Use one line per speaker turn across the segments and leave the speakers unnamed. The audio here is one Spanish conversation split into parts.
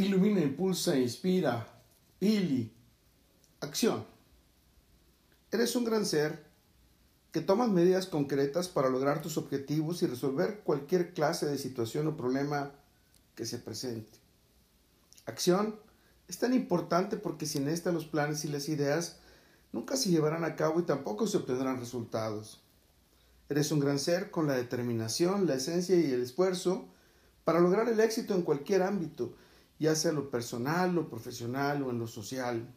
Ilumina, impulsa, inspira. Ili. Acción. Eres un gran ser que tomas medidas concretas para lograr tus objetivos y resolver cualquier clase de situación o problema que se presente. Acción es tan importante porque sin esta los planes y las ideas nunca se llevarán a cabo y tampoco se obtendrán resultados. Eres un gran ser con la determinación, la esencia y el esfuerzo para lograr el éxito en cualquier ámbito ya sea lo personal, lo profesional o en lo social.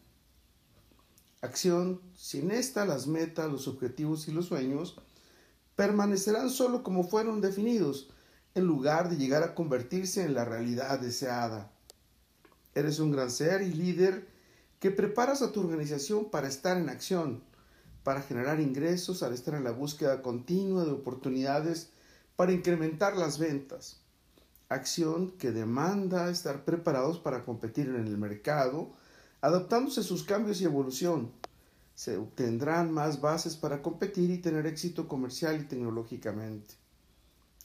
Acción, sin esta las metas, los objetivos y los sueños permanecerán solo como fueron definidos, en lugar de llegar a convertirse en la realidad deseada. Eres un gran ser y líder que preparas a tu organización para estar en acción, para generar ingresos al estar en la búsqueda continua de oportunidades para incrementar las ventas acción que demanda estar preparados para competir en el mercado, adaptándose a sus cambios y evolución. Se obtendrán más bases para competir y tener éxito comercial y tecnológicamente.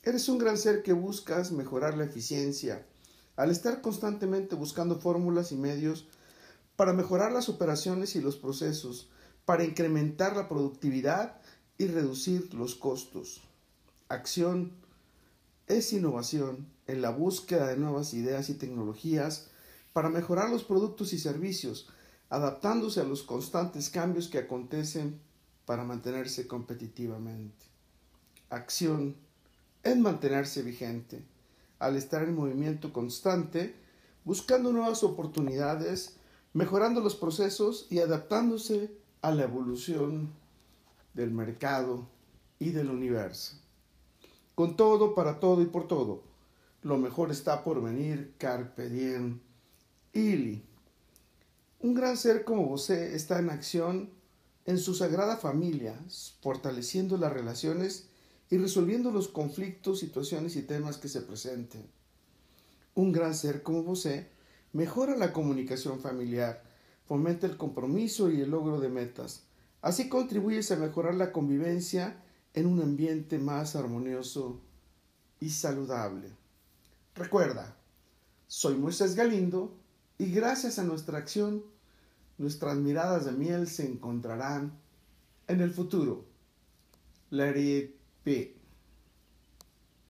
Eres un gran ser que buscas mejorar la eficiencia, al estar constantemente buscando fórmulas y medios para mejorar las operaciones y los procesos, para incrementar la productividad y reducir los costos. Acción es innovación en la búsqueda de nuevas ideas y tecnologías para mejorar los productos y servicios, adaptándose a los constantes cambios que acontecen para mantenerse competitivamente. Acción es mantenerse vigente, al estar en movimiento constante, buscando nuevas oportunidades, mejorando los procesos y adaptándose a la evolución del mercado y del universo. Con todo, para todo y por todo lo mejor está por venir, Carpe Diem. Ili. Un gran ser como vos está en acción en su sagrada familia, fortaleciendo las relaciones y resolviendo los conflictos, situaciones y temas que se presenten. Un gran ser como vos mejora la comunicación familiar, fomenta el compromiso y el logro de metas. Así contribuyes a mejorar la convivencia en un ambiente más armonioso y saludable. Recuerda, soy Moisés Galindo y gracias a nuestra acción, nuestras miradas de miel se encontrarán en el futuro. Let it.